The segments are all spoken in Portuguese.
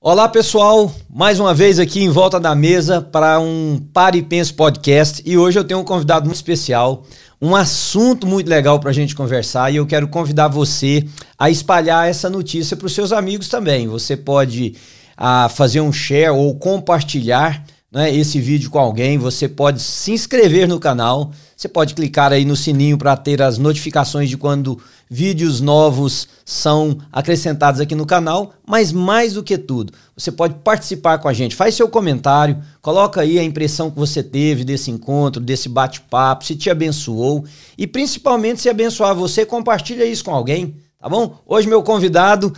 Olá pessoal, mais uma vez aqui em volta da mesa para um Pare e Pense Podcast. E hoje eu tenho um convidado muito especial, um assunto muito legal para a gente conversar. E eu quero convidar você a espalhar essa notícia para os seus amigos também. Você pode ah, fazer um share ou compartilhar né, esse vídeo com alguém, você pode se inscrever no canal, você pode clicar aí no sininho para ter as notificações de quando vídeos novos são acrescentados aqui no canal, mas mais do que tudo, você pode participar com a gente. Faz seu comentário, coloca aí a impressão que você teve desse encontro, desse bate-papo, se te abençoou e principalmente se abençoar você, compartilha isso com alguém, tá bom? Hoje meu convidado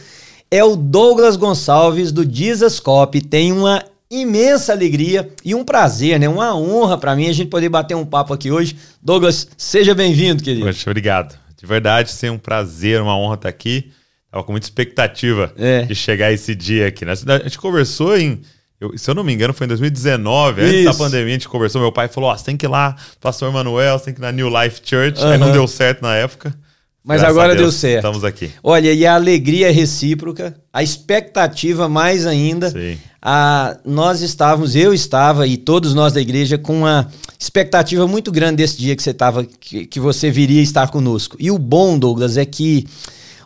é o Douglas Gonçalves do Dizascope. Tem uma imensa alegria e um prazer, né? Uma honra para mim a gente poder bater um papo aqui hoje. Douglas, seja bem-vindo, querido. Poxa, obrigado. De verdade, ser um prazer, uma honra estar aqui. Tava com muita expectativa é. de chegar esse dia aqui. Né? A gente conversou em. Eu, se eu não me engano, foi em 2019, Isso. antes da pandemia, a gente conversou. Meu pai falou: Ó, oh, você tem que ir lá, Pastor Manuel, você tem que ir na New Life Church. Uhum. Aí não deu certo na época. Mas Graças agora Deus, deu certo. Estamos aqui. Olha, e a alegria é recíproca, a expectativa mais ainda. Sim. A, nós estávamos, eu estava e todos nós da igreja com uma expectativa muito grande desse dia que você estava, que, que você viria estar conosco. E o bom, Douglas, é que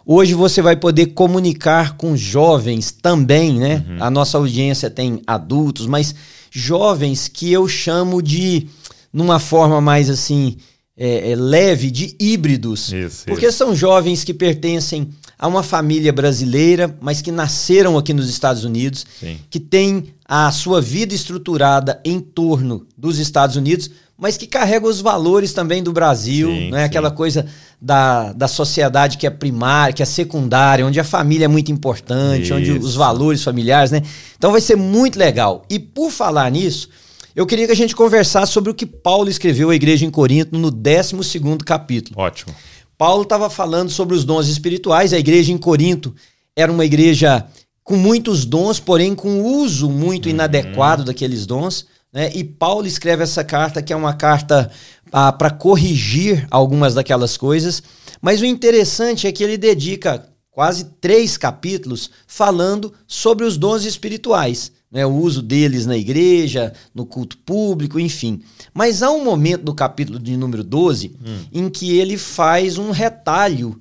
hoje você vai poder comunicar com jovens também, né? Uhum. A nossa audiência tem adultos, mas jovens que eu chamo de, numa forma mais assim, é, é, leve, de híbridos. Isso, porque isso. são jovens que pertencem a uma família brasileira, mas que nasceram aqui nos Estados Unidos, Sim. que têm a sua vida estruturada em torno dos Estados Unidos, mas que carrega os valores também do Brasil, sim, né? aquela coisa da, da sociedade que é primária, que é secundária, onde a família é muito importante, Isso. onde os valores familiares, né? Então vai ser muito legal. E por falar nisso, eu queria que a gente conversasse sobre o que Paulo escreveu à igreja em Corinto no 12 capítulo. Ótimo. Paulo estava falando sobre os dons espirituais. A igreja em Corinto era uma igreja com muitos dons, porém com uso muito uhum. inadequado daqueles dons. Né? E Paulo escreve essa carta, que é uma carta ah, para corrigir algumas daquelas coisas. Mas o interessante é que ele dedica quase três capítulos falando sobre os dons espirituais, né? o uso deles na igreja, no culto público, enfim. Mas há um momento do capítulo de número 12 hum. em que ele faz um retalho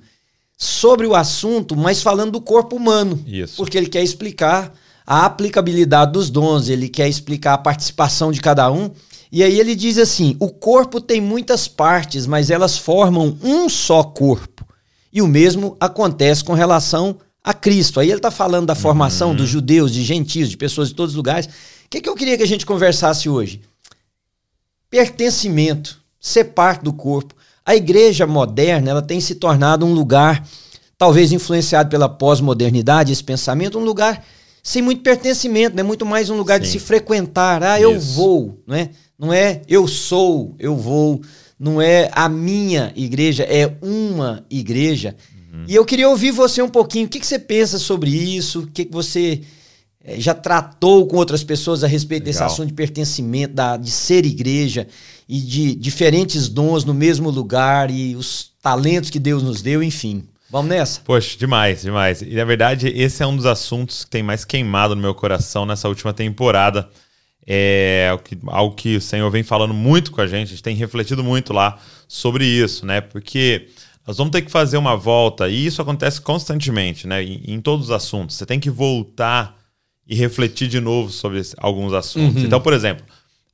sobre o assunto, mas falando do corpo humano. Isso. Porque ele quer explicar a aplicabilidade dos dons, ele quer explicar a participação de cada um. E aí ele diz assim: o corpo tem muitas partes, mas elas formam um só corpo. E o mesmo acontece com relação a Cristo. Aí ele está falando da formação uhum. dos judeus, de gentios, de pessoas de todos os lugares. O que, que eu queria que a gente conversasse hoje? Pertencimento, ser parte do corpo. A igreja moderna ela tem se tornado um lugar, talvez influenciado pela pós-modernidade, esse pensamento, um lugar sem muito pertencimento, né? muito mais um lugar Sim. de se frequentar. Ah, eu Isso. vou, né? não é eu sou, eu vou, não é a minha igreja, é uma igreja. E eu queria ouvir você um pouquinho, o que, que você pensa sobre isso, o que, que você é, já tratou com outras pessoas a respeito Legal. desse assunto de pertencimento, da, de ser igreja e de diferentes dons no mesmo lugar e os talentos que Deus nos deu, enfim. Vamos nessa? Poxa, demais, demais. E na verdade, esse é um dos assuntos que tem mais queimado no meu coração nessa última temporada. É algo que o Senhor vem falando muito com a gente, a gente tem refletido muito lá sobre isso, né? Porque nós vamos ter que fazer uma volta, e isso acontece constantemente, né? Em, em todos os assuntos. Você tem que voltar e refletir de novo sobre alguns assuntos. Uhum. Então, por exemplo,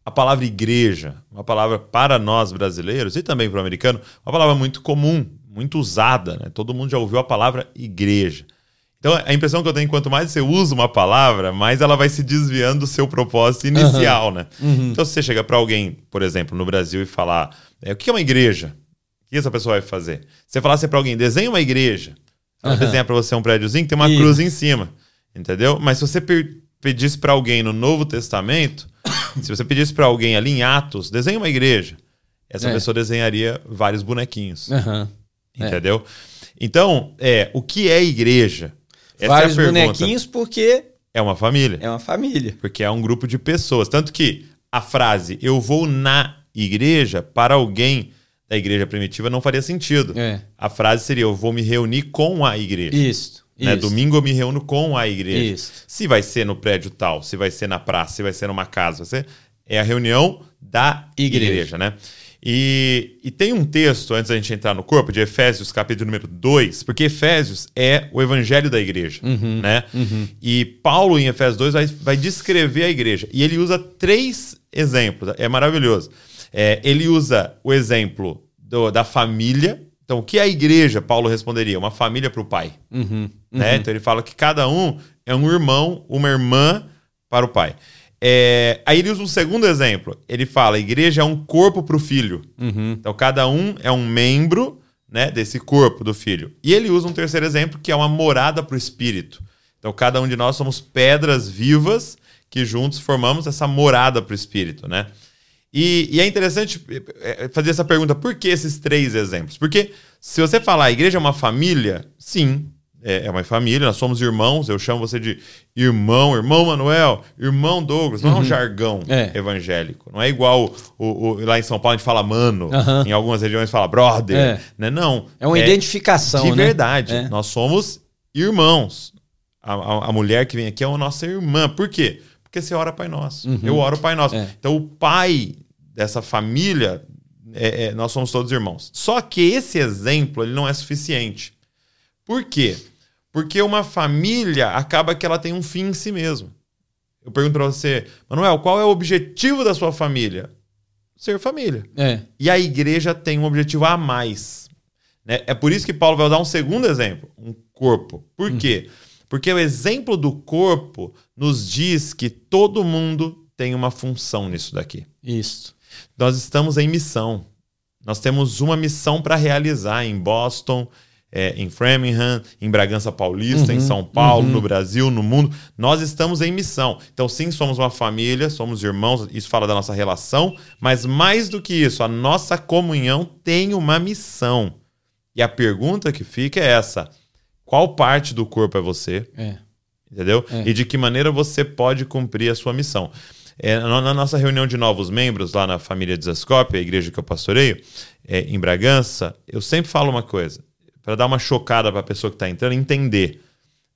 a palavra igreja, uma palavra para nós brasileiros e também para o americano, uma palavra muito comum, muito usada, né? Todo mundo já ouviu a palavra igreja. Então, a impressão que eu tenho, quanto mais você usa uma palavra, mais ela vai se desviando do seu propósito inicial, uhum. né? Uhum. Então, se você chega para alguém, por exemplo, no Brasil e falar, é, o que é uma igreja? Que essa pessoa vai fazer? Se você falasse para alguém, desenha uma igreja, ela uhum. desenha para você um prédiozinho que tem uma Isso. cruz em cima, entendeu? Mas se você pedisse para alguém no Novo Testamento, se você pedisse para alguém ali em Atos, desenha uma igreja, essa é. pessoa desenharia vários bonequinhos. Uhum. Entendeu? É. Então, é, o que é igreja? Essa vários é bonequinhos porque é uma família. É uma família. Porque é um grupo de pessoas. Tanto que a frase eu vou na igreja para alguém da igreja primitiva não faria sentido. É. A frase seria eu vou me reunir com a igreja. Isso. Né? Domingo eu me reúno com a igreja. Isso. Se vai ser no prédio tal, se vai ser na praça, se vai ser numa casa, você é a reunião da igreja, igreja né? E, e, tem um texto, antes da gente entrar no corpo, de Efésios, capítulo número 2, porque Efésios é o evangelho da igreja, uhum, né? Uhum. E Paulo, em Efésios 2, vai, vai, descrever a igreja. E ele usa três exemplos, é maravilhoso. É, ele usa o exemplo do, da família. Então, o que é a igreja, Paulo responderia? Uma família para o pai. Uhum, né? Então, ele fala que cada um é um irmão, uma irmã para o pai. É, aí ele usa um segundo exemplo. Ele fala: a igreja é um corpo para o filho. Uhum. Então cada um é um membro né, desse corpo do filho. E ele usa um terceiro exemplo que é uma morada para o espírito. Então cada um de nós somos pedras vivas que juntos formamos essa morada para o espírito, né? E, e, é interessante é, é, fazer essa pergunta: por que esses três exemplos? Porque se você falar a igreja é uma família, sim, é, é uma família, nós somos irmãos, eu chamo você de irmão, irmão Manuel, irmão Douglas, não uhum. é um uhum. jargão é. evangélico, não é igual o, o, lá em São Paulo a gente fala mano, uhum. em algumas regiões fala brother, é. né? Não. É uma é identificação, De né? verdade, nós somos irmãos. A, a, a, mulher que vem aqui é a nossa irmã, por quê? Porque você ora Pai Nosso, uhum. eu oro Pai Nosso. É. Então o pai dessa família, nós somos todos irmãos. Só que esse exemplo ele não é suficiente. Por quê? Porque uma família acaba que ela tem um fim em si mesma. Eu pergunto para você, Manuel, qual é o objetivo da sua família? Ser família. É. E a igreja tem um objetivo a mais. Né? É por isso que Paulo vai dar um segundo exemplo, um corpo. Por hum. quê? Porque o exemplo do corpo nos diz que todo mundo tem uma função nisso daqui. Isso. Nós estamos em missão. Nós temos uma missão para realizar em Boston, é, em Framingham, em Bragança Paulista, uhum, em São Paulo, uhum. no Brasil, no mundo. Nós estamos em missão. Então, sim, somos uma família, somos irmãos, isso fala da nossa relação, mas mais do que isso, a nossa comunhão tem uma missão. E a pergunta que fica é essa: qual parte do corpo é você? É. Entendeu? É. E de que maneira você pode cumprir a sua missão? É, na nossa reunião de novos membros lá na família de Zascope, a igreja que eu pastoreio, é, em Bragança, eu sempre falo uma coisa para dar uma chocada para a pessoa que está entrando entender.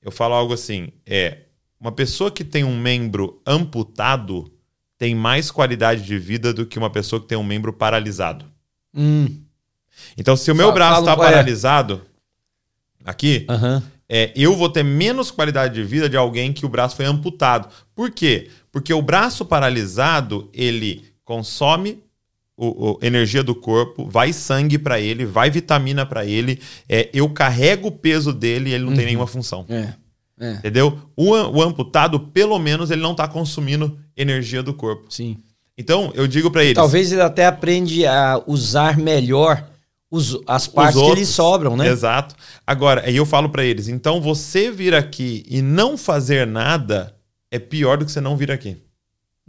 Eu falo algo assim: é uma pessoa que tem um membro amputado tem mais qualidade de vida do que uma pessoa que tem um membro paralisado. Hum. Então, se o meu braço está é. paralisado aqui, uhum. é, eu vou ter menos qualidade de vida de alguém que o braço foi amputado. Por quê? Porque o braço paralisado ele consome o, o, energia do corpo, vai sangue para ele, vai vitamina para ele. É, eu carrego o peso dele e ele não uhum. tem nenhuma função. É, é. Entendeu? O, o, amputado, pelo menos, ele não está consumindo energia do corpo. Sim. Então, eu digo para eles. Talvez ele até aprende a usar melhor os, as partes outros, que lhe sobram, né? Exato. Agora, aí eu falo para eles: então você vir aqui e não fazer nada é pior do que você não vir aqui.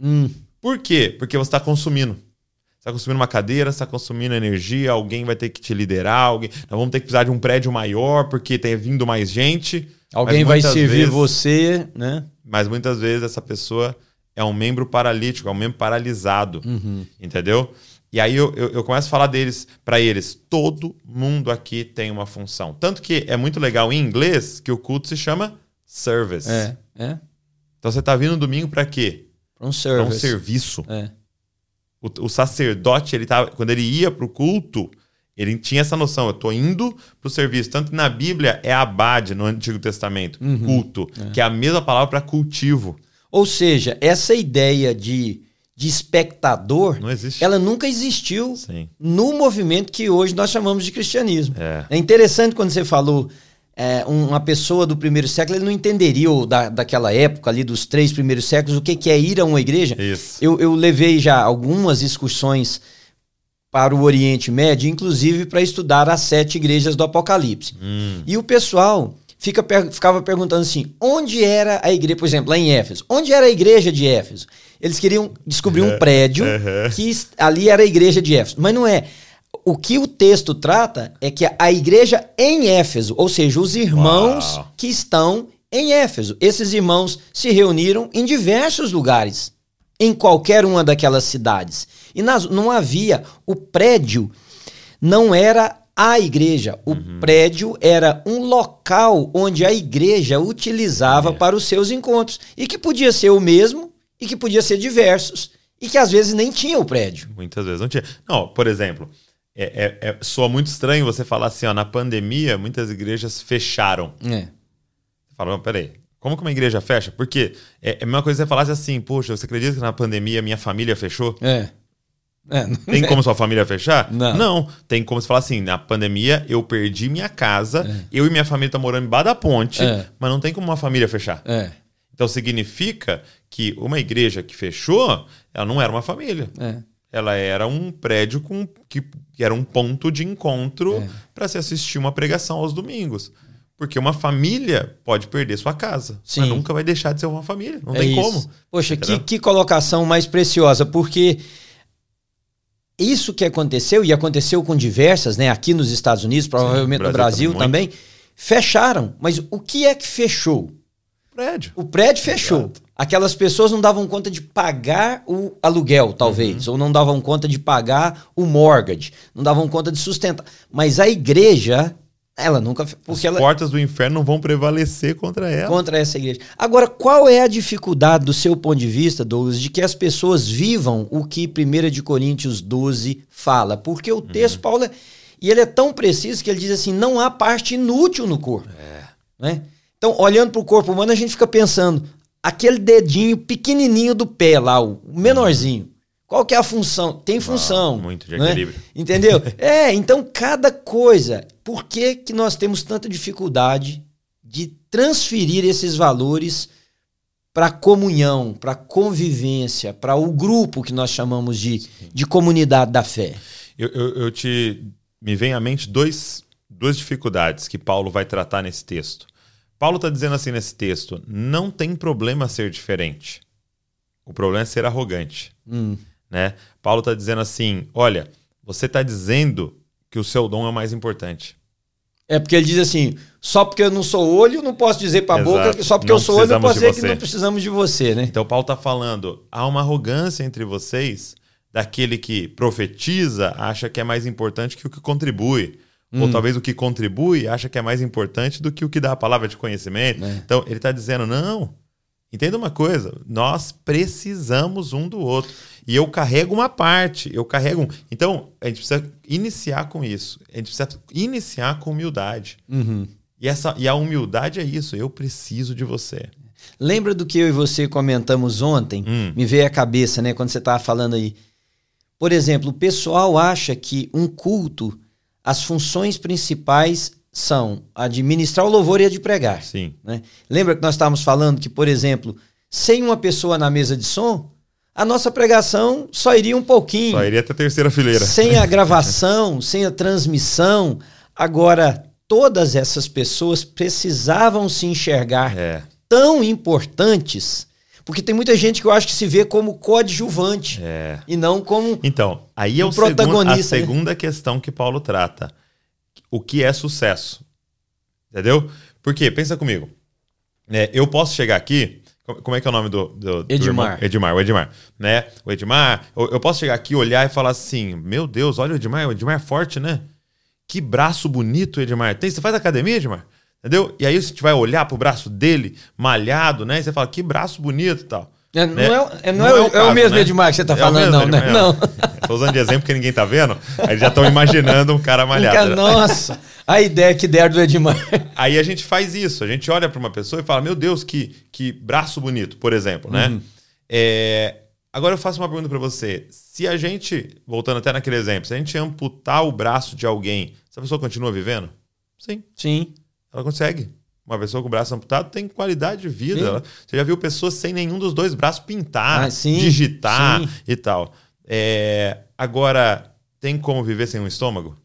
Hum. Por quê? Porque você está consumindo está consumindo uma cadeira, está consumindo energia, alguém vai ter que te liderar, alguém, nós vamos ter que precisar de um prédio maior porque tem vindo mais gente. Alguém vai servir vezes, você, né? Mas muitas vezes essa pessoa é um membro paralítico, é um membro paralisado, uhum. entendeu? E aí eu, eu, eu, começo a falar deles para eles. Todo mundo aqui tem uma função. Tanto que é muito legal em inglês que o culto se chama service. É, é. Então você está vindo domingo para quê? Para um service. Para um serviço. É. O, o sacerdote, ele tava, quando ele ia para o culto, ele tinha essa noção, eu estou indo para o serviço. Tanto que na Bíblia é abade, no Antigo Testamento, uhum, culto, é. que é a mesma palavra para cultivo. Ou seja, essa ideia de, de espectador, ela nunca existiu Sim. no movimento que hoje nós chamamos de cristianismo. É. é interessante quando você falou é, uma pessoa do primeiro século ele não entenderia, ou da, daquela época ali, dos três primeiros séculos, o que, que é ir a uma igreja. Eu, eu levei já algumas excursões para o Oriente Médio, inclusive para estudar as sete igrejas do Apocalipse. Hum. E o pessoal fica, ficava perguntando assim: onde era a igreja, por exemplo, lá em Éfeso, onde era a igreja de Éfeso? Eles queriam descobrir um prédio que ali era a igreja de Éfeso. Mas não é o que o texto trata é que a igreja em Éfeso, ou seja, os irmãos Uau. que estão em Éfeso, esses irmãos se reuniram em diversos lugares, em qualquer uma daquelas cidades. E nas, não havia, o prédio não era a igreja. O uhum. prédio era um local onde a igreja utilizava é. para os seus encontros. E que podia ser o mesmo e que podia ser diversos. E que às vezes nem tinha o prédio. Muitas vezes não tinha. Não, por exemplo, é, é, é, soa muito estranho você falar assim, ó, na pandemia, muitas igrejas fecharam. É. Você fala, não, peraí, como que uma igreja fecha? Porque é, é a mesma coisa que você falasse assim, poxa, você acredita que na pandemia minha família fechou? É. É, tem como sua família fechar? Não. não. Tem como você falar assim: na pandemia eu perdi minha casa, é. eu e minha família estão morando embaixo da ponte, é. mas não tem como uma família fechar. É. Então significa que uma igreja que fechou, ela não era uma família. É. Ela era um prédio com que, que era um ponto de encontro é. para se assistir uma pregação aos domingos. Porque uma família pode perder sua casa, Sim. mas nunca vai deixar de ser uma família. Não tem isso. como. Poxa, que, que colocação mais preciosa, porque isso que aconteceu, e aconteceu com diversas, né? Aqui nos Estados Unidos, provavelmente Sim, no Brasil, Brasil também, fecharam. Mas o que é que fechou? O prédio. O prédio fechou. Exato. Aquelas pessoas não davam conta de pagar o aluguel, talvez, uhum. ou não davam conta de pagar o mortgage, não davam conta de sustentar. Mas a igreja ela nunca. Porque As ela, portas do inferno não vão prevalecer contra ela. Contra essa igreja. Agora, qual é a dificuldade do seu ponto de vista, Douglas, de que as pessoas vivam o que 1 de Coríntios 12 fala? Porque o texto, uhum. Paulo, é, e ele é tão preciso que ele diz assim: não há parte inútil no corpo. É. Né? Então, olhando para o corpo humano, a gente fica pensando, aquele dedinho pequenininho do pé lá, o menorzinho. Qual que é a função? Tem função. Ah, muito de né? equilíbrio. Entendeu? é, então cada coisa. Por que, que nós temos tanta dificuldade de transferir esses valores para comunhão, para convivência, para o grupo que nós chamamos de, de comunidade da fé? Eu, eu, eu te. Me vem à mente dois, duas dificuldades que Paulo vai tratar nesse texto. Paulo está dizendo assim nesse texto: não tem problema ser diferente. O problema é ser arrogante. Hum. Né? Paulo está dizendo assim: olha, você está dizendo que o seu dom é o mais importante. É porque ele diz assim: só porque eu não sou olho, não posso dizer para a boca que só porque não eu sou olho, não posso dizer você. que não precisamos de você, né? Então Paulo está falando: há uma arrogância entre vocês daquele que profetiza acha que é mais importante que o que contribui. Hum. Ou talvez o que contribui acha que é mais importante do que o que dá a palavra de conhecimento. É. Então ele está dizendo: não, Entenda uma coisa, nós precisamos um do outro. E eu carrego uma parte, eu carrego um. Então, a gente precisa iniciar com isso. A gente precisa iniciar com humildade. Uhum. E, essa, e a humildade é isso, eu preciso de você. Lembra do que eu e você comentamos ontem? Hum. Me veio à cabeça, né, quando você estava falando aí. Por exemplo, o pessoal acha que um culto, as funções principais são a de ministrar o louvor e a de pregar. Sim. Né? Lembra que nós estávamos falando que, por exemplo, sem uma pessoa na mesa de som, a nossa pregação só iria um pouquinho. Só iria até a terceira fileira. Sem a gravação, sem a transmissão. Agora, todas essas pessoas precisavam se enxergar é. tão importantes. Porque tem muita gente que eu acho que se vê como coadjuvante é. e não como então aí é um o protagonista. Segundo, a né? segunda questão que Paulo trata o que é sucesso. Entendeu? Porque, pensa comigo. É, eu posso chegar aqui. Como é que é o nome do, do, do Edmar? Edmar, o Edmar. Né? O Edmar, eu, posso chegar aqui, olhar e falar assim: Meu Deus, olha o Edmar, o Edmar é forte, né? Que braço bonito o Edmar tem. Você faz academia, Edmar? Entendeu? E aí a gente vai olhar pro braço dele, malhado, né? E você fala, que braço bonito e tal. É, não, né? é, não, não, é, é, o, caso, é o mesmo né? Edmar que você tá é falando, não, né? Não. Tô usando de exemplo que ninguém tá vendo. Aí já estão imaginando um cara malhado. Nossa, a ideia que deram do Edmar. Aí a gente faz isso. A gente olha para uma pessoa e fala: Meu Deus, que, que braço bonito, por exemplo, né? Uhum. É, agora eu faço uma pergunta para você. Se a gente, voltando até naquele exemplo, se a gente amputar o braço de alguém, essa pessoa continua vivendo? Sim. Sim. Ela consegue. Uma pessoa com o braço amputado tem qualidade de vida. Você já viu pessoas sem nenhum dos dois braços pintar, ah, sim, digitar sim. e tal. É, agora, tem como viver sem um estômago?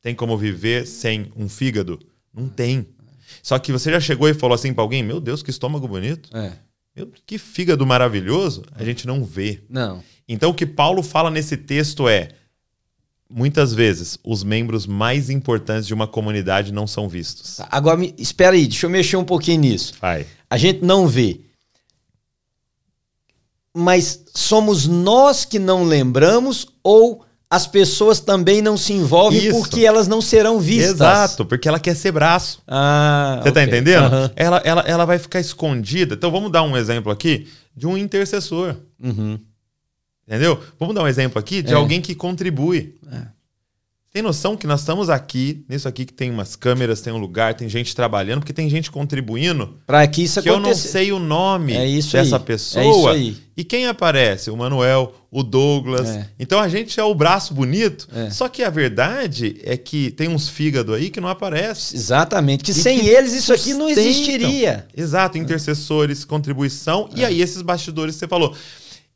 Tem como viver sem um fígado? Não tem. Só que você já chegou e falou assim para alguém: Meu Deus, que estômago bonito. É. Meu, que fígado maravilhoso. A gente não vê. Não. Então, o que Paulo fala nesse texto é: muitas vezes os membros mais importantes de uma comunidade não são vistos. Tá, agora, espera aí, deixa eu mexer um pouquinho nisso. Vai. A gente não vê. Mas somos nós que não lembramos ou as pessoas também não se envolvem Isso. porque elas não serão vistas. Exato, porque ela quer ser braço. Ah, Você tá okay. tá entendendo? Uhum. Ela, ela, ela vai ficar escondida. Então vamos dar um exemplo aqui de um intercessor. Uhum. Entendeu? Vamos dar um exemplo aqui de é. alguém que contribui. É. Tem noção que nós estamos aqui, nisso aqui que tem umas câmeras, tem um lugar, tem gente trabalhando, porque tem gente contribuindo. Para que isso que aconteça. eu não sei o nome é dessa aí. pessoa. É isso aí. E quem aparece? O Manuel, o Douglas. É. Então a gente é o braço bonito. É. Só que a verdade é que tem uns fígado aí que não aparece. Exatamente. Que e sem que eles isso aqui não existiria. Exato, intercessores, contribuição. E é. aí esses bastidores que você falou.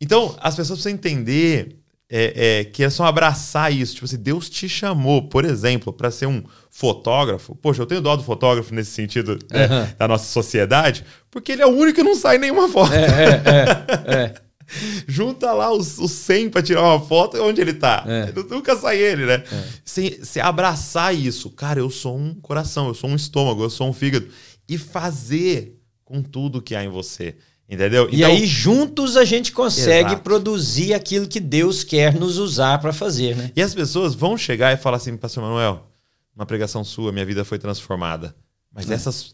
Então as pessoas precisam entender é, é, que é só abraçar isso. Tipo assim, Deus te chamou, por exemplo, para ser um fotógrafo. Poxa, eu tenho dó do fotógrafo nesse sentido né, uhum. da nossa sociedade, porque ele é o único que não sai nenhuma foto. É, é, é, é. Junta lá os, os 100 para tirar uma foto, onde ele tá? É. Nunca sai ele, né? Se, abraçar isso, cara, eu sou um coração, eu sou um estômago, eu sou um fígado. E fazer com tudo que há em você. Entendeu? E então, aí juntos a gente consegue exato. produzir aquilo que Deus quer nos usar para fazer, né? E as pessoas vão chegar e falar assim, Pastor Manuel, uma pregação sua, minha vida foi transformada. Mas é. essas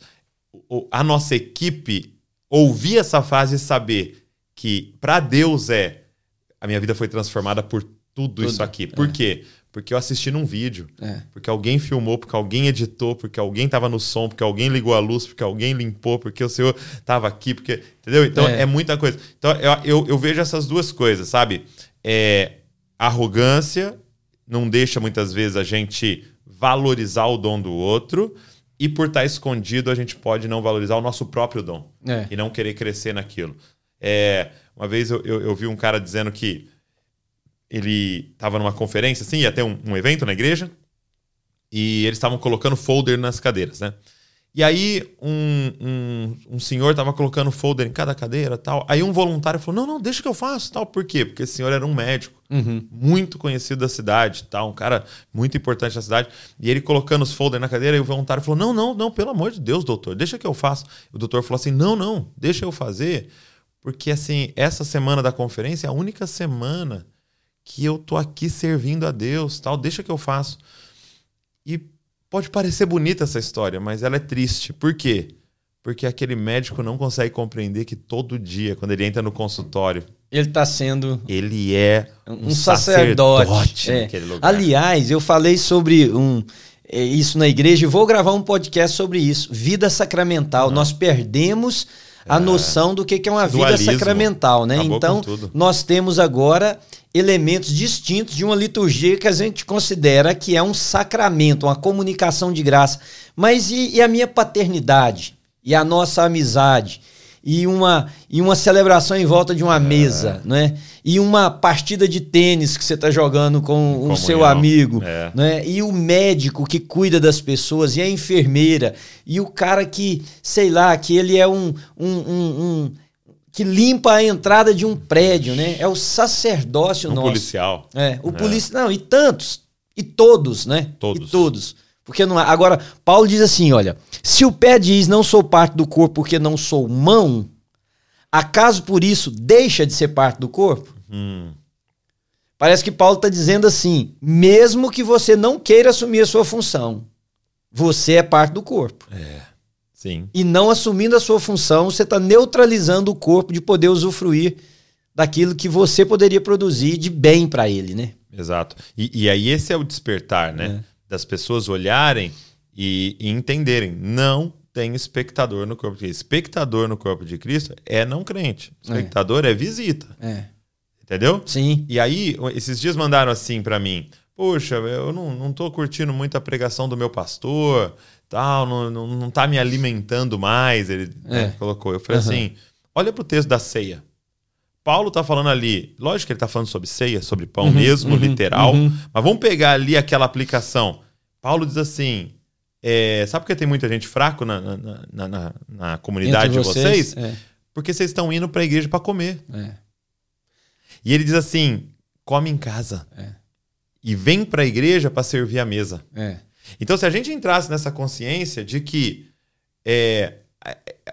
a nossa equipe ouvir essa frase e saber que para Deus é a minha vida foi transformada por tudo, tudo. isso aqui. Por é. quê? porque eu assisti num vídeo, é. porque alguém filmou, porque alguém editou, porque alguém estava no som, porque alguém ligou a luz, porque alguém limpou, porque o senhor estava aqui, porque. Entendeu? Então é, é muita coisa. Então eu, eu, eu, vejo essas duas coisas, sabe? É, arrogância não deixa muitas vezes a gente valorizar o dom do outro. E por estar escondido, a gente pode não valorizar o nosso próprio dom é. e não querer crescer naquilo. É, uma vez eu, eu, eu vi um cara dizendo que ele estava numa conferência, assim, ia ter um, um evento na igreja, e eles estavam colocando folder nas cadeiras, né? E aí um, um, um senhor estava colocando folder em cada cadeira tal. Aí um voluntário falou: não, não, deixa que eu faço tal. Por quê? Porque esse senhor era um médico uhum. muito conhecido da cidade, tal, um cara muito importante da cidade. E ele colocando os folders na cadeira, e o voluntário falou: não, não, não, pelo amor de Deus, doutor, deixa que eu faço. O doutor falou assim: não, não, deixa eu fazer. Porque assim, essa semana da conferência é a única semana que eu tô aqui servindo a Deus, tal, deixa que eu faço. E pode parecer bonita essa história, mas ela é triste. Por quê? Porque aquele médico não consegue compreender que todo dia, quando ele entra no consultório, ele está sendo. Ele é um, um sacerdote. sacerdote é. naquele lugar. Aliás, eu falei sobre um, é, isso na igreja e vou gravar um podcast sobre isso. Vida sacramental. Uhum. Nós perdemos a noção do que é uma vida sacramental, né? Acabou então, nós temos agora elementos distintos de uma liturgia que a gente considera que é um sacramento, uma comunicação de graça. Mas e, e a minha paternidade? E a nossa amizade? E uma, e uma celebração em volta de uma é. mesa, né? E uma partida de tênis que você está jogando com o seu amigo, é. né? E o médico que cuida das pessoas, e a enfermeira, e o cara que, sei lá, que ele é um, um, um, um que limpa a entrada de um prédio, né? É o sacerdócio um nosso. policial. É, o é. policial. Não, e tantos. E todos, né? Todos. E todos. Porque não Agora, Paulo diz assim: olha, se o pé diz não sou parte do corpo porque não sou mão, acaso por isso deixa de ser parte do corpo? Hum. Parece que Paulo está dizendo assim: mesmo que você não queira assumir a sua função, você é parte do corpo. É. Sim. E não assumindo a sua função, você está neutralizando o corpo de poder usufruir daquilo que você poderia produzir de bem para ele, né? Exato. E, e, aí esse é o despertar, né? É. Das pessoas olharem e, e, entenderem. Não tem espectador no corpo de Cristo. Espectador no corpo de Cristo é não crente. Espectador é, é visita. É. Entendeu? Sim. E aí, esses dias mandaram assim para mim. Poxa, eu não, não tô curtindo muito a pregação do meu pastor tal, não, não, não tá me alimentando mais, ele né, é. né, colocou. Eu falei uhum. assim, olha pro texto da ceia. Paulo tá falando ali, lógico que ele tá falando sobre ceia, sobre pão uhum, mesmo, uhum, literal, uhum. mas vamos pegar ali aquela aplicação. Paulo diz assim, é, sabe por que tem muita gente fraco na, na, na, na, na comunidade de vocês? É. Porque vocês estão indo para a igreja para comer. É. E ele diz assim, come em casa. É. E vem para a igreja para servir a mesa. É. Então, se a gente entrasse nessa consciência de que, é,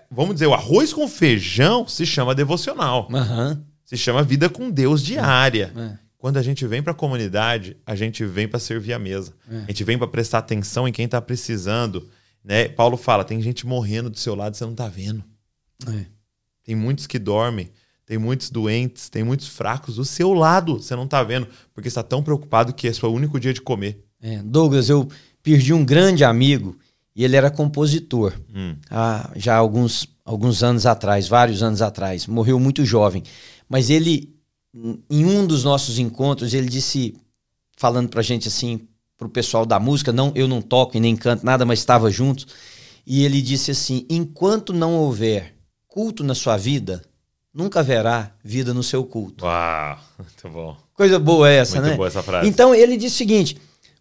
vamos dizer, o arroz com feijão se chama devocional. Uhum. Se chama vida com Deus diária. É. quando a gente vem para a comunidade, a gente vem para servir a mesa. É. A gente vem para prestar atenção em quem está precisando. Né? Paulo fala: tem gente morrendo do seu lado, você não está vendo. É. Tem muitos que dormem, tem muitos doentes, tem muitos fracos do seu lado, você não está vendo, porque está tão preocupado que é seu único dia de comer. É. Douglas, eu perdi um grande amigo e ele era compositor. Hum. Há já alguns, alguns anos atrás, vários anos atrás. Morreu muito jovem. Mas ele em um dos nossos encontros, ele disse, falando pra gente assim, pro pessoal da música, não, eu não toco e nem canto nada, mas estava juntos, e ele disse assim: enquanto não houver culto na sua vida, nunca haverá vida no seu culto. Uau, muito bom. Coisa boa essa, muito né? Muito boa essa frase. Então ele disse o seguinte: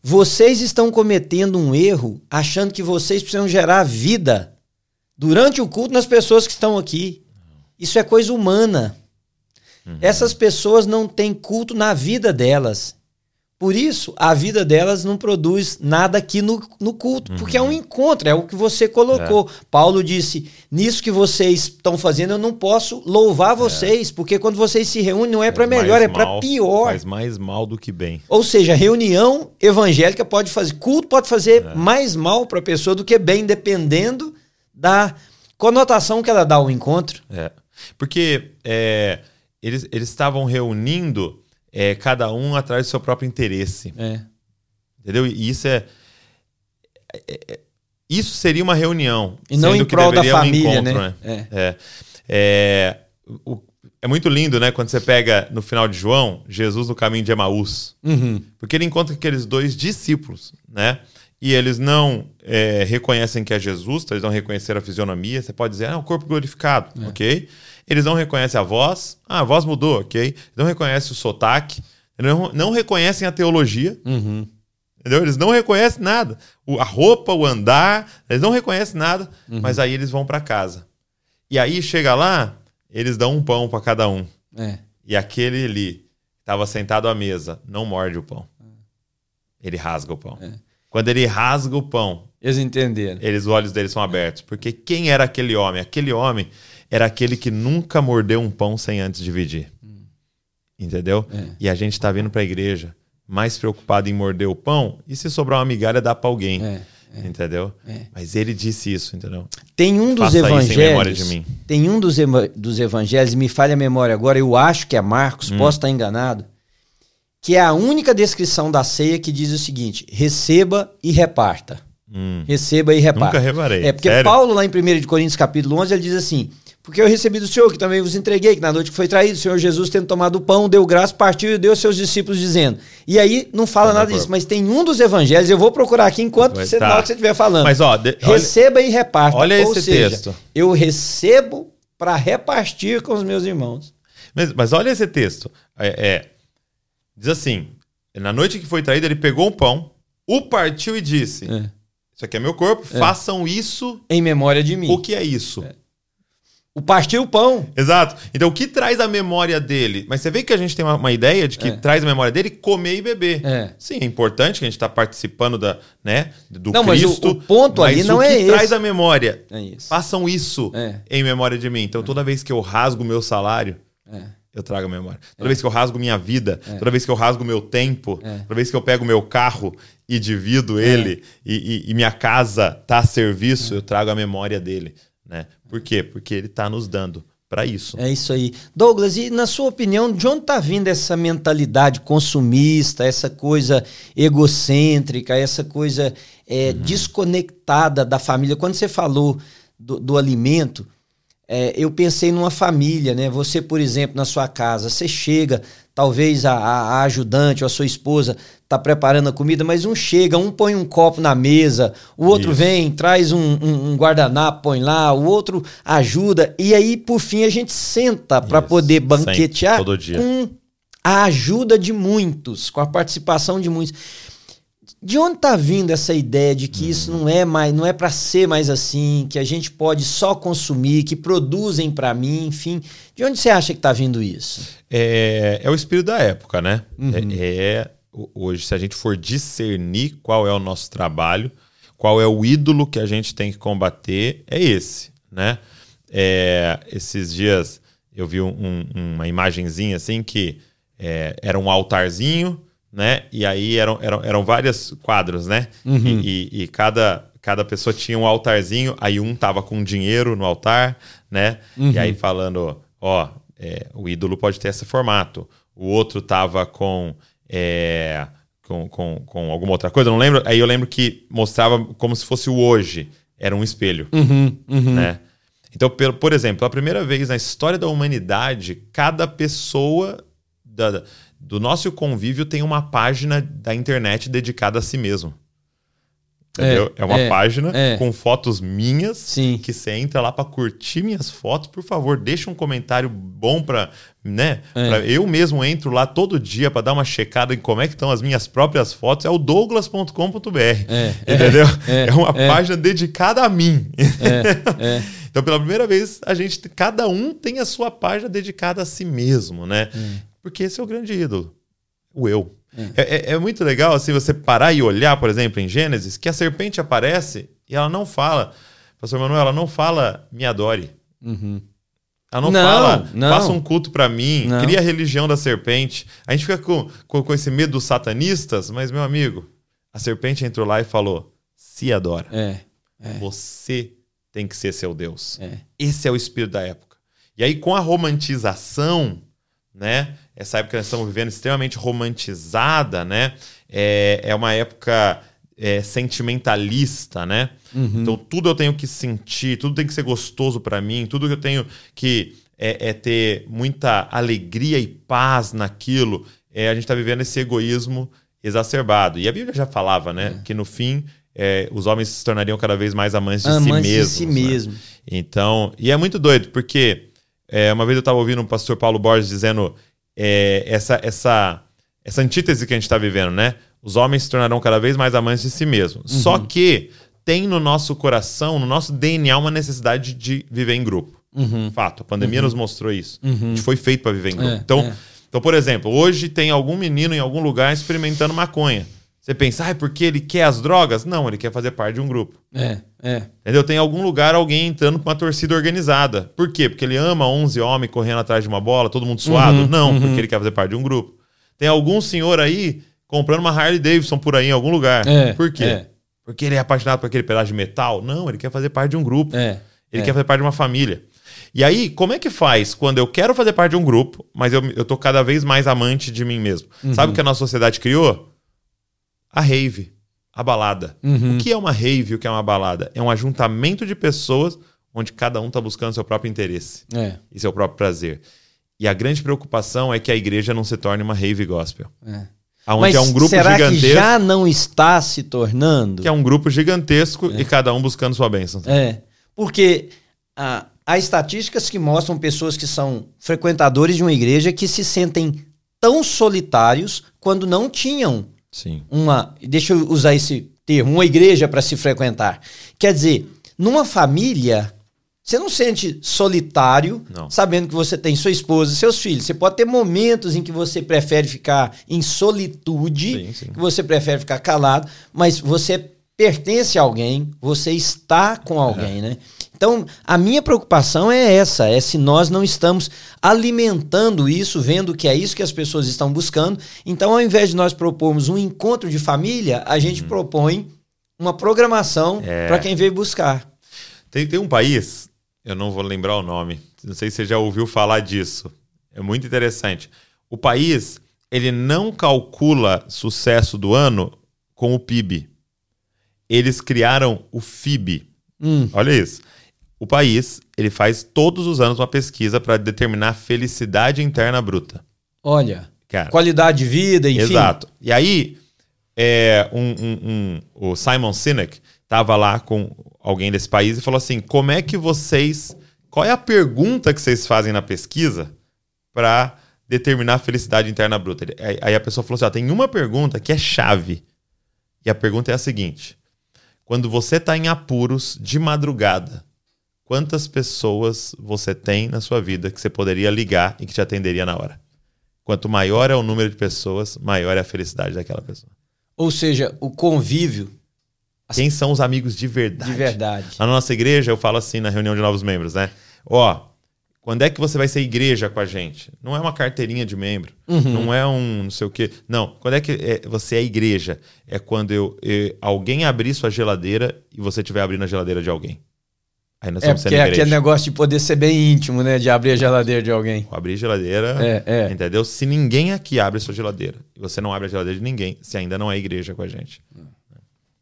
vocês estão cometendo um erro achando que vocês precisam gerar vida durante o culto nas pessoas que estão aqui. Isso é coisa humana. Uhum. Essas pessoas não têm culto na vida delas. Por isso, a vida delas não produz nada aqui no, no culto, uhum. porque é um encontro, é o que você colocou. É. Paulo disse: Nisso que vocês estão fazendo, eu não posso louvar é. vocês, é. porque quando vocês se reúnem, não é para melhor, é para pior. Faz mais mal do que bem. Ou seja, reunião evangélica pode fazer, culto pode fazer é. mais mal para a pessoa do que bem, dependendo da conotação que ela dá ao encontro. É. Porque. É eles, eles estavam reunindo é, cada um atrás do seu próprio interesse. É. Entendeu? E isso é, é, é isso seria uma reunião. E não em prol da família, um encontro, né? né? É. É, o, é muito lindo, né? Quando você pega no final de João, Jesus no caminho de Emaús. Uhum. Porque ele encontra aqueles dois discípulos, né? E eles não é, reconhecem que é Jesus, então eles não reconheceram a fisionomia. Você pode dizer, ah, é o corpo glorificado, é. ok? Eles não reconhecem a voz. Ah, a voz mudou, ok. Não reconhecem o sotaque. Não, não reconhecem a teologia. Uhum. Entendeu? Eles não reconhecem nada. O, a roupa, o andar, eles não reconhecem nada. Uhum. Mas aí eles vão para casa. E aí chega lá, eles dão um pão para cada um. É. E aquele ali, estava sentado à mesa, não morde o pão. Ele rasga o pão. É. Quando ele rasga o pão, eles entenderam. Eles, os olhos deles são abertos. Porque quem era aquele homem? Aquele homem era aquele que nunca mordeu um pão sem antes dividir. Entendeu? É. E a gente está vindo para a igreja mais preocupado em morder o pão e se sobrar uma migalha dá para alguém. É. É. Entendeu? É. Mas ele disse isso, entendeu? Tem um dos Faça evangelhos. Tem um dos, dos evangelhos, me falha a memória agora, eu acho que é Marcos, hum. posso estar enganado, que é a única descrição da ceia que diz o seguinte: receba e reparta. Hum. Receba e reparta. Nunca reparei. É porque Sério? Paulo, lá em 1 Coríntios capítulo 11, ele diz assim: porque eu recebi do Senhor, que também vos entreguei, que na noite que foi traído, o Senhor Jesus, tendo tomado o pão, deu graça, partiu e deu aos seus discípulos, dizendo. E aí não fala nada disso, mas tem um dos evangelhos, eu vou procurar aqui enquanto você, tá. você estiver falando. Mas, ó, de, receba olha, e reparta. Olha Ou esse seja, texto. Eu recebo para repartir com os meus irmãos. Mas, mas olha esse texto. É, é, diz assim: na noite que foi traído, ele pegou um pão, o partiu e disse: é. Isso aqui é meu corpo, é. façam isso. Em memória de mim. O que é isso? É. O partir o pão. Exato. Então, o que traz a memória dele? Mas você vê que a gente tem uma, uma ideia de que é. traz a memória dele comer e beber. É. Sim, é importante que a gente está participando da, né, do não, Cristo. Mas o, o ponto ali não é esse. o que traz a memória? É isso. Façam isso é. em memória de mim. Então, toda vez que eu rasgo meu salário, é. eu trago a memória. Toda vez que eu rasgo minha vida, toda vez que eu rasgo meu tempo, toda vez que eu pego meu carro e divido ele e, e, e minha casa está a serviço, eu trago a memória dele. Né? Por quê? Porque ele está nos dando para isso. É isso aí. Douglas, e na sua opinião, de onde está vindo essa mentalidade consumista, essa coisa egocêntrica, essa coisa é, uhum. desconectada da família? Quando você falou do, do alimento, é, eu pensei numa família, né? Você, por exemplo, na sua casa, você chega, talvez a, a ajudante ou a sua esposa está preparando a comida, mas um chega, um põe um copo na mesa, o outro Isso. vem, traz um, um, um, guardanapo, põe lá, o outro ajuda, e aí, por fim, a gente senta para poder banquetear com a ajuda de muitos, com a participação de muitos. De onde está vindo essa ideia de que hum. isso não é mais, não é para ser mais assim, que a gente pode só consumir, que produzem para mim, enfim? De onde você acha que está vindo isso? É, é o espírito da época, né? Uhum. É, é, hoje, se a gente for discernir qual é o nosso trabalho, qual é o ídolo que a gente tem que combater, é esse, né? É, esses dias eu vi um, uma imagenzinha assim que é, era um altarzinho, né? E aí eram, eram, eram vários quadros, né? Uhum. E, e, e, cada, cada pessoa tinha um altarzinho, aí um tava com dinheiro no altar, né? Uhum. E aí falando, ó, é, o ídolo pode ter esse formato. O outro tava com, é, com, com, com alguma outra coisa, não lembro. Aí eu lembro que mostrava como se fosse o hoje. Era um espelho, uhum, uhum. né? Então, por exemplo, pela primeira vez na história da humanidade, cada pessoa da, do nosso convívio tem uma página da internet dedicada a si mesmo. É, é uma é, página é. com fotos minhas Sim. que você entra lá para curtir minhas fotos. Por favor, deixa um comentário bom para, né? É. Pra, eu mesmo entro lá todo dia para dar uma checada em como é que estão as minhas próprias fotos. É o douglas.com.br. É, entendeu? É, uma página dedicada a mim. então, pela primeira vez, a gente, cada um tem a sua página dedicada a si mesmo, né? Porque esse é o grande ídolo, o eu. É. é. É, muito legal assim você parar e olhar, por exemplo, em Gênesis, que a serpente aparece e ela não fala, Pastor Manuel, ela não fala me adore. Uhum. Ela não, não fala, não. faça um culto para mim, não. cria a religião da serpente. A gente fica com, com, com, esse medo dos satanistas, mas, meu amigo, a serpente entrou lá e falou: se adora. É, é. Você tem que ser seu Deus. É. Esse é o espírito da época. E aí, com a romantização, né? essa época que nós estamos vivendo extremamente romantizada, né? É, é uma época é, sentimentalista, né? Uhum. Então tudo eu tenho que sentir, tudo tem que ser gostoso para mim, tudo que eu tenho que é, é, ter muita alegria e paz naquilo. É, a gente está vivendo esse egoísmo exacerbado. E a Bíblia já falava, né? É. Que no fim é, os homens se tornariam cada vez mais amantes de amantes si mesmos. De si né? mesmo. Então, e é muito doido, porque é, uma vez eu estava ouvindo o pastor Paulo Borges dizendo é, essa, essa, essa antítese que a gente está vivendo, né? Os homens se tornarão cada vez mais amantes de si mesmos. Uhum. Só que tem no nosso coração, no nosso DNA, uma necessidade de viver em grupo. Uhum. Fato. A pandemia uhum. nos mostrou isso. Uhum. A gente foi feito para viver em grupo. É, então, é. então, por exemplo, hoje tem algum menino em algum lugar experimentando maconha. Você pensa, ah, é porque ele quer as drogas? Não, ele quer fazer parte de um grupo. É, é. Entendeu? Tem algum lugar alguém entrando com uma torcida organizada. Por quê? Porque ele ama 11 homens correndo atrás de uma bola, todo mundo suado? Uhum, Não, uhum. porque ele quer fazer parte de um grupo. Tem algum senhor aí comprando uma Harley Davidson por aí em algum lugar. É, por quê? É. Porque ele é apaixonado por aquele pedaço de metal? Não, ele quer fazer parte de um grupo. É, ele é. quer fazer parte de uma família. E aí, como é que faz quando eu quero fazer parte de um grupo, mas eu, eu tô cada vez mais amante de mim mesmo? Uhum. Sabe o que a nossa sociedade criou? A rave a balada. Uhum. O que é uma rave? O que é uma balada? É um ajuntamento de pessoas onde cada um está buscando seu próprio interesse é. e seu próprio prazer. E a grande preocupação é que a igreja não se torne uma rave gospel. É. Onde Mas é um grupo será gigantesco. que já não está se tornando? Que é um grupo gigantesco É. e cada um buscando sua bênção. É. Porque ah, há estatísticas que mostram pessoas que são frequentadores de uma igreja que se sentem tão solitários quando não tinham Sim. uma, deixa eu usar esse termo, uma igreja para se frequentar. Quer dizer, numa família, você não sente solitário, Não. sabendo que você tem sua esposa, seus filhos. Você pode ter momentos em que você prefere ficar em solitude, Sim, sim. que você prefere ficar calado, mas você pertence a alguém, você está com alguém, né? Então, a minha preocupação é essa, é se nós não estamos alimentando isso, vendo que é isso que as pessoas estão buscando. Então, ao invés de nós propormos um encontro de família, a gente propõe uma programação É. para quem veio buscar. Tem, tem um país, eu não vou lembrar o nome, não sei se você já ouviu falar disso. É muito interessante. O país, ele não calcula sucesso do ano com o PIB. Eles criaram o FIB. Hum, Olha isso. O país, ele faz todos os anos uma pesquisa para determinar a felicidade interna bruta. olha, Cara, qualidade de vida, enfim. Exato. E aí, é, um, um- um- o Simon Sinek estava lá com alguém desse país e falou assim: como é que vocês. Qual é a pergunta que vocês fazem na pesquisa para determinar a felicidade interna bruta? Ele- aí- a pessoa falou assim: ó, tem uma pergunta que é chave. E a pergunta é a seguinte: quando você está em apuros de madrugada, quantas pessoas você tem na sua vida que você poderia ligar e que te atenderia na hora? Quanto maior é o número de pessoas, maior é a felicidade daquela pessoa. Ou seja, o convívio Quem são os amigos de verdade? de verdade. Na nossa igreja, eu falo assim na reunião de novos membros, né? Ó, quando é que você vai ser igreja com a gente? Não é uma carteirinha de membro, uhum. não é um não sei o quê. Não, quando é que é, você é igreja? É quando eu, eu, alguém abrir sua geladeira e você estiver abrindo a geladeira de alguém. Aí nós é porque é aquele negócio de poder ser bem íntimo, né? De abrir a geladeira de alguém. Abrir a geladeira, é, é. entendeu? Se ninguém aqui abre a sua geladeira, e você não abre a geladeira de ninguém, você ainda não é igreja com a gente.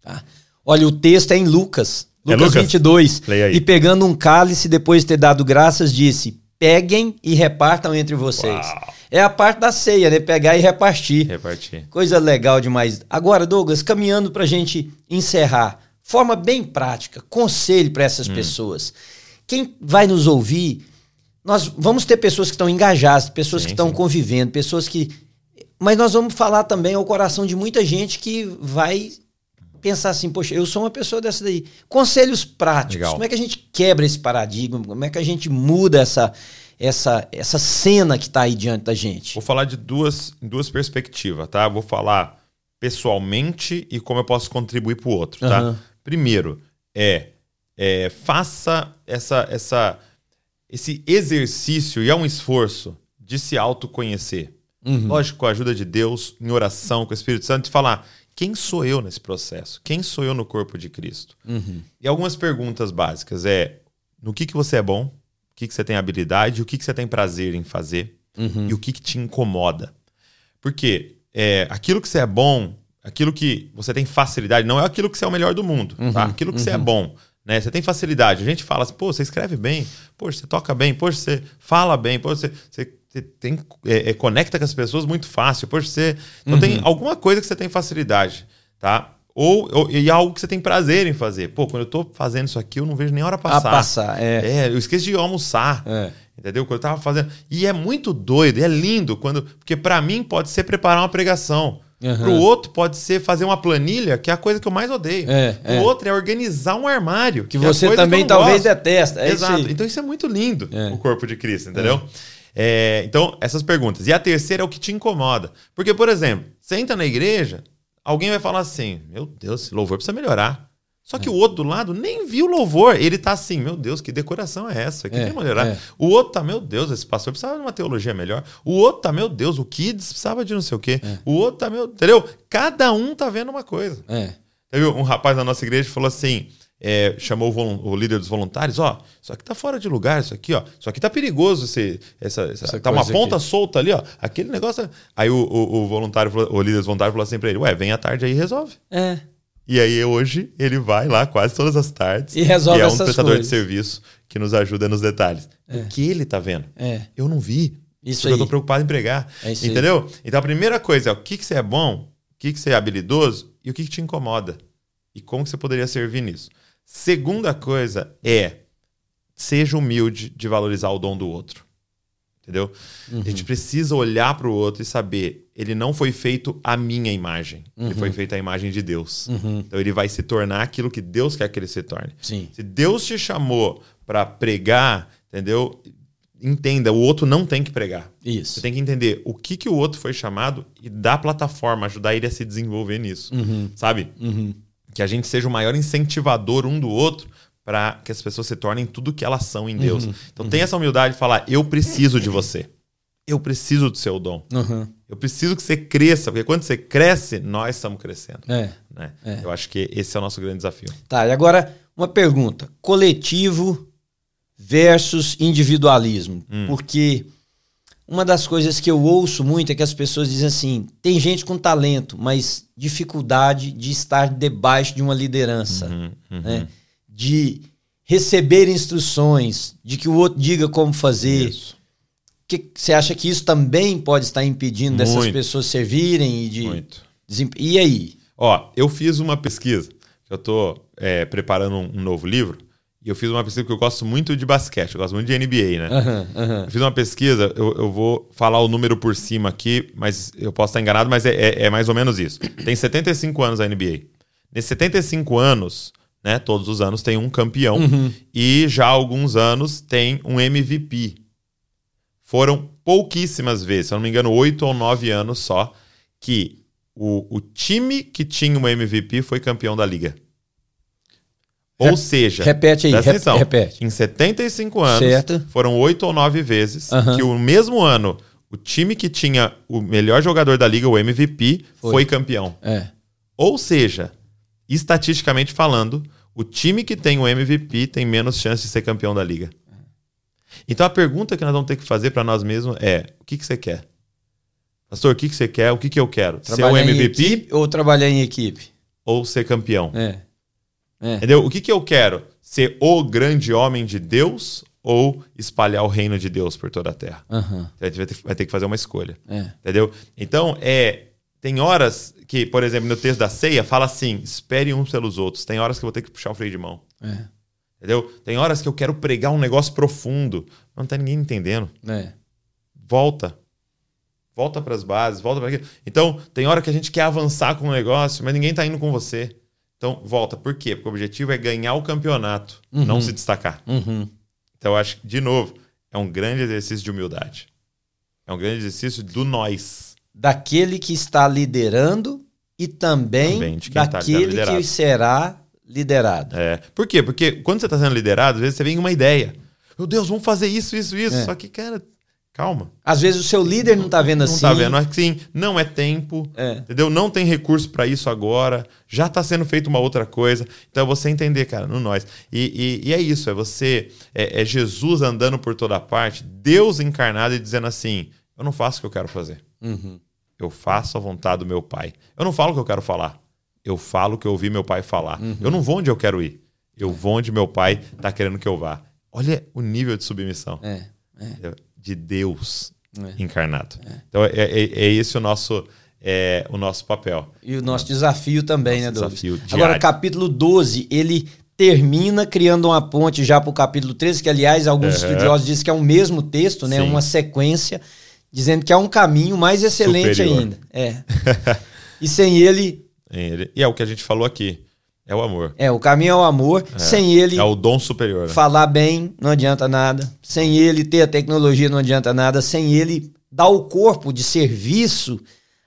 Tá. Olha, o texto é em Lucas. Lucas, é Lucas? 22. E pegando um cálice, depois de ter dado graças, disse: Peguem e repartam entre vocês. Uau. É a parte da ceia, né? Pegar e repartir. Repartir. Coisa legal demais. Agora, Douglas, caminhando para a gente encerrar, forma bem prática, conselho para essas hum. pessoas. Quem vai nos ouvir, nós vamos ter pessoas que estão engajadas, pessoas sim, que estão convivendo, pessoas que. Mas nós vamos falar também ao coração de muita gente que vai pensar assim, poxa, eu sou uma pessoa dessa daí. Conselhos práticos. Legal. Como é que a gente quebra esse paradigma? Como é que a gente muda essa essa essa cena que está aí diante da gente? Vou falar de duas duas perspectivas, tá? Vou falar pessoalmente e como eu posso contribuir para o outro, tá? Primeiro é, é faça essa essa esse exercício e é um esforço de se autoconhecer. Uhum. Lógico, com a ajuda de Deus, em oração, com o Espírito Santo, de falar quem sou eu nesse processo? Quem sou eu no corpo de Cristo? Uhum. E algumas perguntas básicas é no que, que você é bom, o que, que você tem habilidade, o que, que você tem prazer em fazer uhum. e o que, que te incomoda. Porque é, aquilo que você é bom, aquilo que você tem facilidade, não é aquilo que você é o melhor do mundo, tá? uhum. tá? Aquilo que você é uhum. bom. Né? Você tem facilidade. A gente fala assim, pô, você escreve bem, pô, você toca bem, pô, você fala bem, pô, você, você você tem, é, é, conecta com as pessoas muito fácil. Por ser. Então uhum. tem alguma coisa que você tem facilidade, tá? Ou, ou, e algo que você tem prazer em fazer. Pô, quando eu tô fazendo isso aqui, eu não vejo nem hora passar. A passar, é. É, eu esqueço de almoçar. É. Entendeu? Quando eu tava fazendo. E é muito doido, é lindo quando. Porque para mim pode ser preparar uma pregação. Uhum. Pro outro pode ser fazer uma planilha, que é a coisa que eu mais odeio. É, o é. outro é organizar um armário. Que, que você é também talvez gosto. detesta. É Exato. Então isso é muito lindo, é. o corpo de Cristo, entendeu? É. É, então, essas perguntas. E a terceira é o que te incomoda. Porque, por exemplo, você entra na igreja, alguém vai falar assim: Meu Deus, esse louvor precisa melhorar. Só que é. o outro do lado nem viu o louvor. Ele tá assim, meu Deus, que decoração é essa? Que é, melhorar. É. O outro tá, meu Deus, esse pastor precisava de uma teologia melhor. O outro tá, meu Deus, o Kids precisava de não sei o quê. É. O outro tá, meu. Entendeu? Cada um tá vendo uma coisa. É. Teve um rapaz da nossa igreja falou assim: é, chamou o, o, líder dos voluntários, ó, isso aqui tá fora de lugar, isso aqui, ó, isso aqui tá perigoso, esse, essa, essa, essa tá uma ponta aqui. solta ali, ó, aquele negócio. Aí o, o, o voluntário, o líder dos voluntários falou assim pra ele, ué, vem à tarde aí e resolve. É. E aí hoje ele vai lá quase todas as tardes e resolve e é um prestador coisas. de serviço que nos ajuda nos detalhes. É. O que ele tá vendo? É. Eu não vi. Isso aí. Eu tô preocupado em pregar. É Entendeu? Aí. Então a primeira coisa é o que, que você é bom, o que, que você é habilidoso e o que, que te incomoda. E como que você poderia servir nisso. Segunda coisa é seja humilde de valorizar o dom do outro. Entendeu? Uhum. A gente precisa olhar para o outro e saber, ele não foi feito a minha imagem, uhum. ele foi uhum. feito a imagem de Deus. Uhum. Então ele vai se tornar aquilo que Deus quer que ele se torne. Sim. Se Deus te chamou para pregar, entendeu? Entenda, o outro não tem que pregar. Isso. Você tem que entender o que, que o outro foi chamado e dar plataforma, ajudar ele a se desenvolver nisso. Uhum. Sabe? Uhum que a gente seja o maior incentivador um do outro para que as pessoas se tornem tudo que elas são em Deus. Uhum, então uhum. tem essa humildade de falar: eu preciso de você. Eu preciso do seu dom. Uhum. Eu preciso que você cresça, porque quando você cresce, nós estamos crescendo. É, né? é. Eu acho que esse é o nosso grande desafio. Tá, e agora uma pergunta: coletivo versus individualismo. Hum. Porque uma das coisas que eu ouço muito é que as pessoas dizem assim: tem gente com talento, mas dificuldade de estar debaixo de uma liderança, uhum, uhum. Né? De receber instruções, de que o outro diga como fazer. Isso. Que você acha que isso também pode estar impedindo muito. dessas pessoas servirem e de muito. E aí? Ó, eu fiz uma pesquisa. Eu estou é, preparando um, um novo livro e eu fiz uma pesquisa porque eu gosto muito de basquete, eu gosto muito de NBA, né? Uhum, uhum. Eu fiz uma pesquisa, eu, eu, vou falar o número por cima aqui, mas eu posso estar enganado, mas é, é, é, mais ou menos isso. Tem 75 anos a NBA. Nesses 75 anos, né, todos os anos tem um campeão uhum. e já há alguns anos tem um MVP. Foram pouquíssimas vezes, se eu não me engano, oito ou nove anos só, que o, o time que tinha um MVP foi campeão da liga. Ou seja, repete aí, atenção, repete. Em 75 anos, certo. foram oito ou nove vezes que o mesmo ano o time que tinha o melhor jogador da liga, o MVP, foi, foi campeão. É. Ou seja, estatisticamente falando, o time que tem o MVP tem menos chance de ser campeão da liga. Então a pergunta que nós vamos ter que fazer para nós mesmos é: o que, que você quer? Pastor, o que, que você quer? O que, que eu quero? Trabalhar ser o MVP? ou trabalhar em equipe? Ou ser campeão? É. é. Entendeu? O que, que eu quero? Ser o grande homem de Deus ou espalhar o reino de Deus por toda a terra? Uhum. Gente vai ter, vai ter, que fazer uma escolha. É. Entendeu? Então, é. Tem horas que, por exemplo, no texto da ceia, fala assim: espere uns pelos outros. Tem horas que eu vou ter que puxar o freio de mão. É. Entendeu? Tem horas que eu quero pregar um negócio profundo. Não tá ninguém entendendo. É. Volta. Volta para as bases, volta para aquilo. Então, tem hora que a gente quer avançar com o negócio, mas ninguém tá indo com você. Então, volta. Por quê? Porque o objetivo é ganhar o campeonato, uhum. não se destacar. Uhum. Então, eu acho que, de novo, é um grande exercício de humildade. É um grande exercício do nós. Daquele que está liderando e também, também tá daquele tá que será liderado. É. Por quê? Porque quando você está sendo liderado, às vezes você vem uma ideia. Meu Deus, vamos fazer isso, isso, isso. É. Só que, cara, calma. Às vezes o seu líder não está vendo não assim. Não está vendo assim, não é tempo, é. entendeu? Não tem recurso para isso agora, já está sendo feito uma outra coisa. Então é você entender, cara, no nós. E, e, e é isso, é você, é, é, Jesus andando por toda parte, Deus encarnado e dizendo assim: eu não faço o que eu quero fazer. Uhum. Eu faço a vontade do meu pai. Eu não falo o que eu quero falar eu falo o que eu ouvi meu pai falar. Uhum. Eu não vou onde eu quero ir. Eu vou onde meu pai está querendo que eu vá. Olha o nível de submissão é, é. de Deus é. encarnado. Então é, é, é, esse o nosso, é, o nosso papel. E o nosso desafio também, nosso né, Douglas? Desafio diário. Agora, capítulo 12, ele termina criando uma ponte já para o capítulo 13, que, aliás, alguns estudiosos dizem que é o mesmo texto, né? Uma sequência, dizendo que é um caminho mais excelente Superior. ainda. É. e sem ele ele. E é o que a gente falou aqui. É o amor. É, o caminho é o amor. É. Sem ele. É o dom superior. Né? Falar bem não adianta nada. Sem ele ter a tecnologia não adianta nada. Sem ele dar o corpo de serviço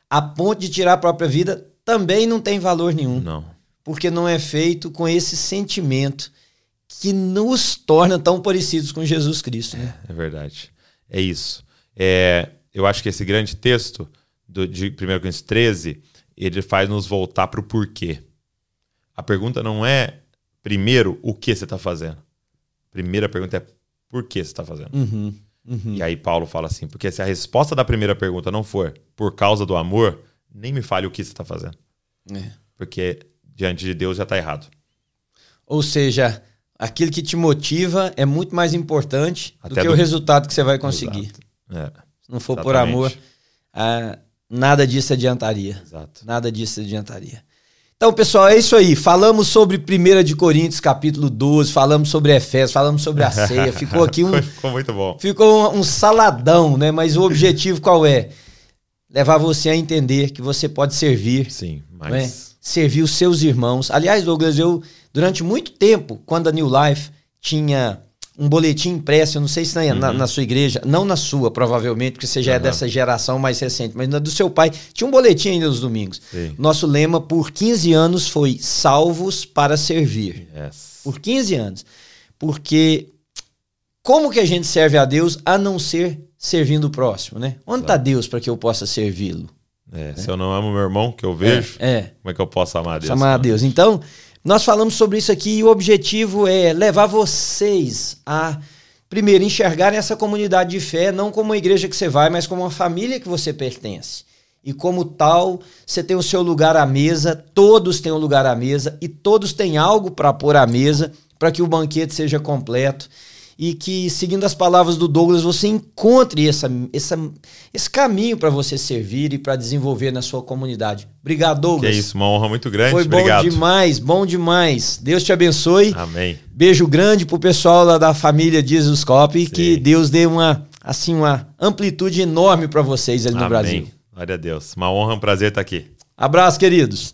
a ponto de tirar a própria vida também não tem valor nenhum. Não. Porque não é feito com esse sentimento que nos torna tão parecidos com Jesus Cristo. Né? É, é verdade. É isso. É, eu acho que esse grande texto do, de 1 Coríntios 13 ele faz nos voltar para o porquê. A pergunta não é, primeiro, o que você está fazendo. A primeira pergunta é por que você está fazendo. Uhum, uhum. E aí Paulo fala assim, porque se a resposta da primeira pergunta não for por causa do amor, nem me fale o que você está fazendo. É. Porque diante de Deus já está errado. Ou seja, aquilo que te motiva é muito mais importante Até do que do... o resultado que você vai conseguir. É. Se não for Exatamente. por amor, ah, nada disso adiantaria. Exato. Nada disso adiantaria. Então, pessoal, é isso aí. Falamos sobre 1 de Coríntios, capítulo 12, falamos sobre Efésios, falamos sobre a ceia. Ficou aqui um. ficou muito bom. Ficou um, um saladão, né? Mas o objetivo qual é? Levar você a entender que você pode servir. Sim, mas. É? Servir os seus irmãos. Aliás, Douglas, eu, durante muito tempo, quando a New Life tinha um boletim impresso, eu não sei se na, uhum. na, na, sua igreja, não na sua, provavelmente, porque você já uhum. é dessa geração mais recente, mas na do seu pai, tinha um boletim ainda nos domingos. Sim. Nosso lema por 15 anos foi salvos para servir. Yes. Por 15 anos. Porque como que a gente serve a Deus a não ser servindo o próximo, né? Onde está Deus para que eu possa servi-lo? É, Se eu não amo meu irmão, que eu vejo, é, é. como é que eu posso amar a Deus? Amar a Deus. Então, nós falamos sobre isso aqui e o objetivo é levar vocês a, primeiro, enxergarem essa comunidade de fé não como uma igreja que você vai, mas como uma família que você pertence. E como tal, você tem o seu lugar à mesa, todos têm um lugar à mesa e todos têm algo para pôr à mesa para que o banquete seja completo e que, seguindo as palavras do Douglas, você encontre essa, essa, esse caminho para você servir e para desenvolver na sua comunidade. Obrigado, Douglas. Que é isso, uma honra muito grande. Foi Obrigado. bom demais, bom demais. Deus te abençoe. Amém. Beijo grande pro pessoal lá da família Jesuscope e que Deus dê uma assim uma amplitude enorme para vocês ali Amém. no Brasil. Glória a Deus. Uma honra, um prazer estar aqui. Abraço, queridos.